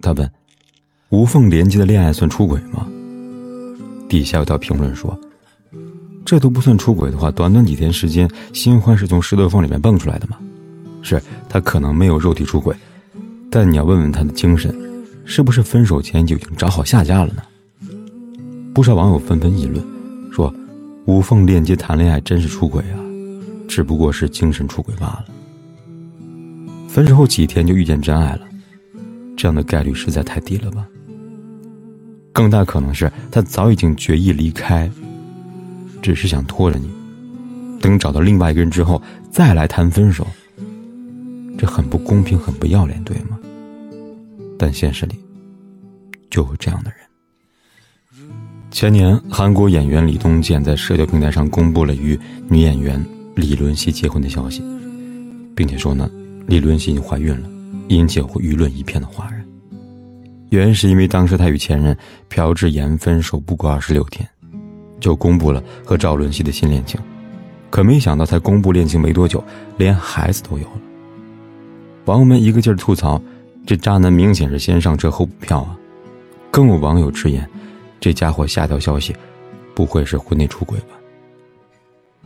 他问：“无缝连接的恋爱算出轨吗？”底下有条评论说：“这都不算出轨的话，短短几天时间，新欢是从石头缝里面蹦出来的吗？是他可能没有肉体出轨，但你要问问他的精神，是不是分手前就已经找好下家了呢？”不少网友纷纷议论，说：“无缝链接谈恋爱真是出轨啊，只不过是精神出轨罢了。分手后几天就遇见真爱了。”这样的概率实在太低了吧？更大可能是他早已经决意离开，只是想拖着你，等找到另外一个人之后再来谈分手。这很不公平，很不要脸，对吗？但现实里就有这样的人。前年，韩国演员李东健在社交平台上公布了与女演员李伦熙结婚的消息，并且说呢，李伦熙已经怀孕了。引起舆论一片的哗然，原因是因为当时他与前任朴智妍分手不过二十六天，就公布了和赵伦熙的新恋情，可没想到才公布恋情没多久，连孩子都有了。网友们一个劲儿吐槽，这渣男明显是先上车后补票啊！更有网友直言，这家伙下条消息，不会是婚内出轨吧？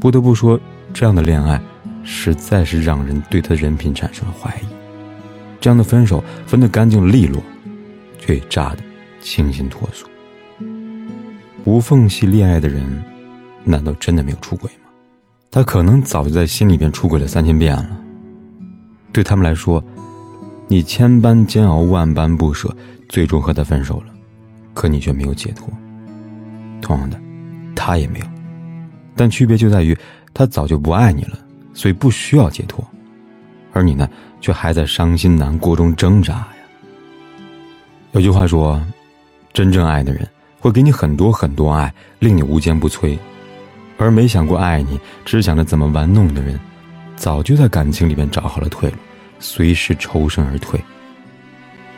不得不说，这样的恋爱，实在是让人对他人品产生了怀疑。这样的分手分得干净利落，却也炸得清新脱俗。无缝隙恋爱的人，难道真的没有出轨吗？他可能早就在心里边出轨了三千遍了。对他们来说，你千般煎熬，万般不舍，最终和他分手了，可你却没有解脱。同样的，他也没有，但区别就在于，他早就不爱你了，所以不需要解脱。而你呢，却还在伤心难过中挣扎呀。有句话说，真正爱的人会给你很多很多爱，令你无坚不摧；而没想过爱你，只想着怎么玩弄的人，早就在感情里面找好了退路，随时抽身而退。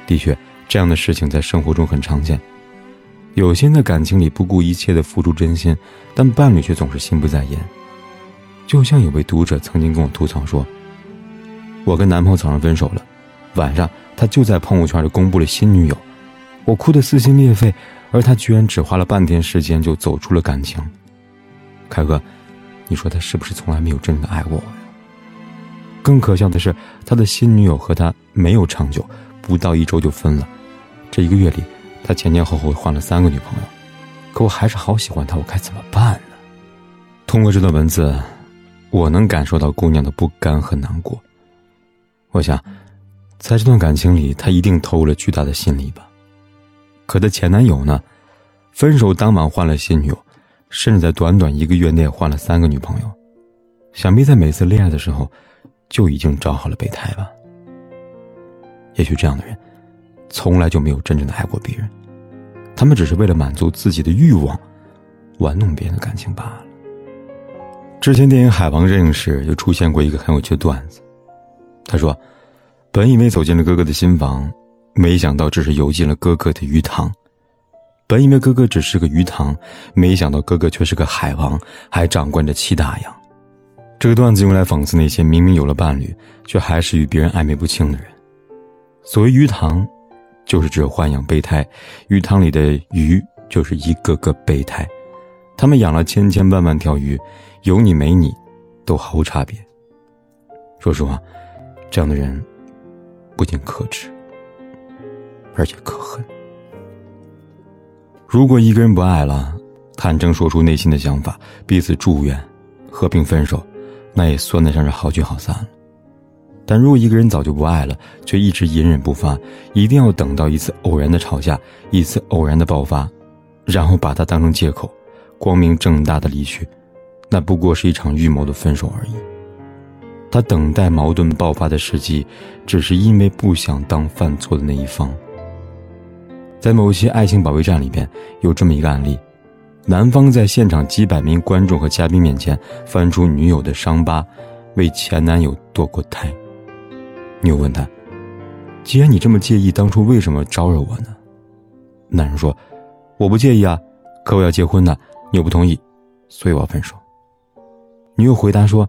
的确，这样的事情在生活中很常见。有些人在感情里不顾一切的付出真心，但伴侣却总是心不在焉。就像有位读者曾经跟我吐槽说。我跟男朋友早上分手了，晚上他就在朋友圈里公布了新女友，我哭得撕心裂肺，而他居然只花了半天时间就走出了感情。凯哥，你说他是不是从来没有真正的爱过我呀？更可笑的是，他的新女友和他没有长久，不到一周就分了。这一个月里，他前前后后换了三个女朋友，可我还是好喜欢他，我该怎么办呢？通过这段文字，我能感受到姑娘的不甘和难过。我想，在这段感情里，她一定投入了巨大的心力吧。可她前男友呢？分手当晚换了新女友，甚至在短短一个月内换了三个女朋友。想必在每次恋爱的时候，就已经找好了备胎吧。也许这样的人，从来就没有真正的爱过别人，他们只是为了满足自己的欲望，玩弄别人的感情罢了。之前电影《海王》热映时，就出现过一个很有趣的段子。他说：“本以为走进了哥哥的新房，没想到只是游进了哥哥的鱼塘。本以为哥哥只是个鱼塘，没想到哥哥却是个海王，还掌管着七大洋。”这个段子用来讽刺那些明明有了伴侣，却还是与别人暧昧不清的人。所谓鱼塘，就是指豢养备胎，鱼塘里的鱼就是一个个备胎，他们养了千千万万条鱼，有你没你，都毫无差别。说实话。这样的人，不仅可耻，而且可恨。如果一个人不爱了，坦诚说出内心的想法，彼此祝愿和平分手，那也算得上是好聚好散了。但如果一个人早就不爱了，却一直隐忍不发，一定要等到一次偶然的吵架，一次偶然的爆发，然后把它当成借口，光明正大的离去，那不过是一场预谋的分手而已。他等待矛盾爆发的时机，只是因为不想当犯错的那一方，在某些爱情保卫战里边，有这么一个案例：男方在现场几百名观众和嘉宾面前翻出女友的伤疤，为前男友堕过胎。女友问他：“既然你这么介意，当初为什么招惹我呢？”男人说：“我不介意啊，可我要结婚呢，你又不同意，所以我要分手。”女友回答说：“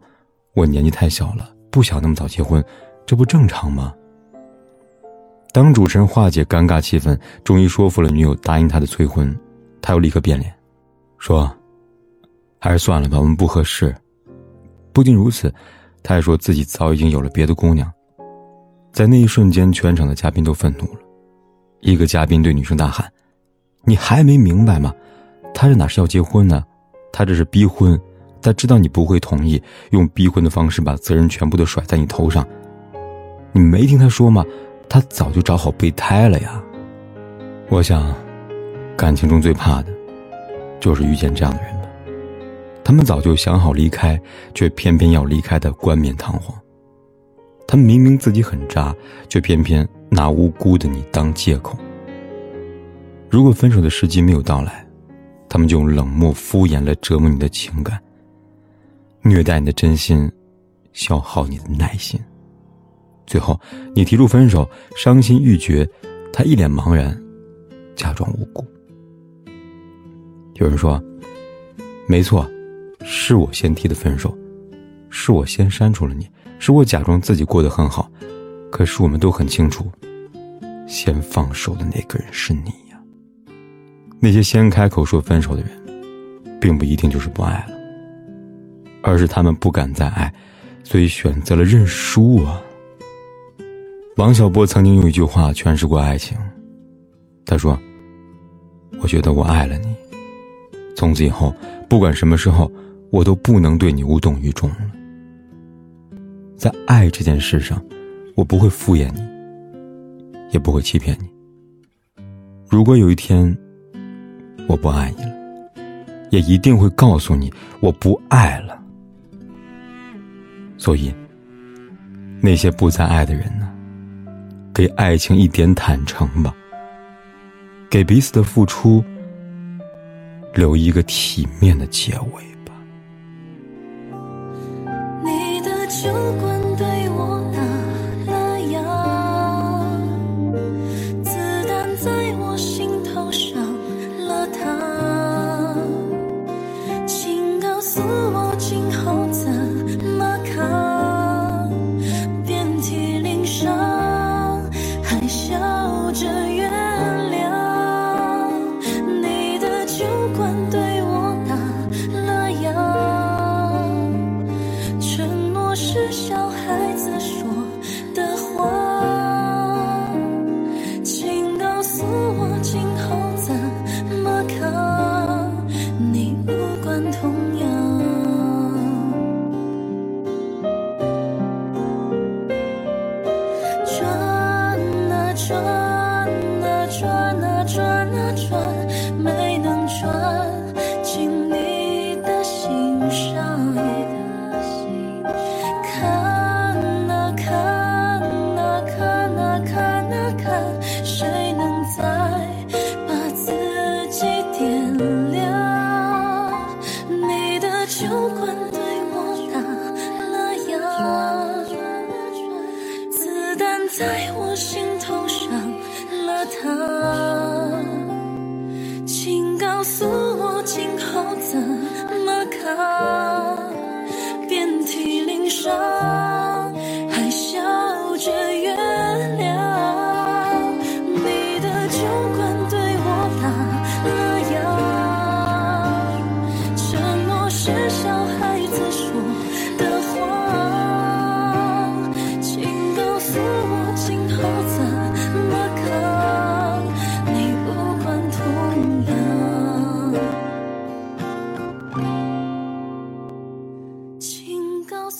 我年纪太小了，不想那么早结婚，这不正常吗？”当主持人化解尴尬气氛，终于说服了女友答应他的催婚，他又立刻变脸，说：“还是算了吧，我们不合适。”不仅如此，他还说自己早已经有了别的姑娘。在那一瞬间，全场的嘉宾都愤怒了。一个嘉宾对女生大喊：“你还没明白吗？他这哪是要结婚呢？他这是逼婚！他知道你不会同意，用逼婚的方式把责任全部都甩在你头上。你没听他说吗？”他早就找好备胎了呀。我想，感情中最怕的，就是遇见这样的人吧。他们早就想好离开，却偏偏要离开的冠冕堂皇。他们明明自己很渣，却偏偏拿无辜的你当借口。如果分手的时机没有到来，他们就用冷漠敷衍来折磨你的情感，虐待你的真心，消耗你的耐心。最后，你提出分手，伤心欲绝，他一脸茫然，假装无辜。有人说：“没错，是我先提的分手，是我先删除了你，是我假装自己过得很好。可是我们都很清楚，先放手的那个人是你呀。那些先开口说分手的人，并不一定就是不爱了，而是他们不敢再爱，所以选择了认输啊。”王小波曾经用一句话诠释过爱情，他说：“我觉得我爱了你，从此以后，不管什么时候，我都不能对你无动于衷了。在爱这件事上，我不会敷衍你，也不会欺骗你。如果有一天我不爱你了，也一定会告诉你我不爱了。所以，那些不再爱的人呢？”给爱情一点坦诚吧，给彼此的付出留一个体面的结尾吧。你的酒馆不管。啊，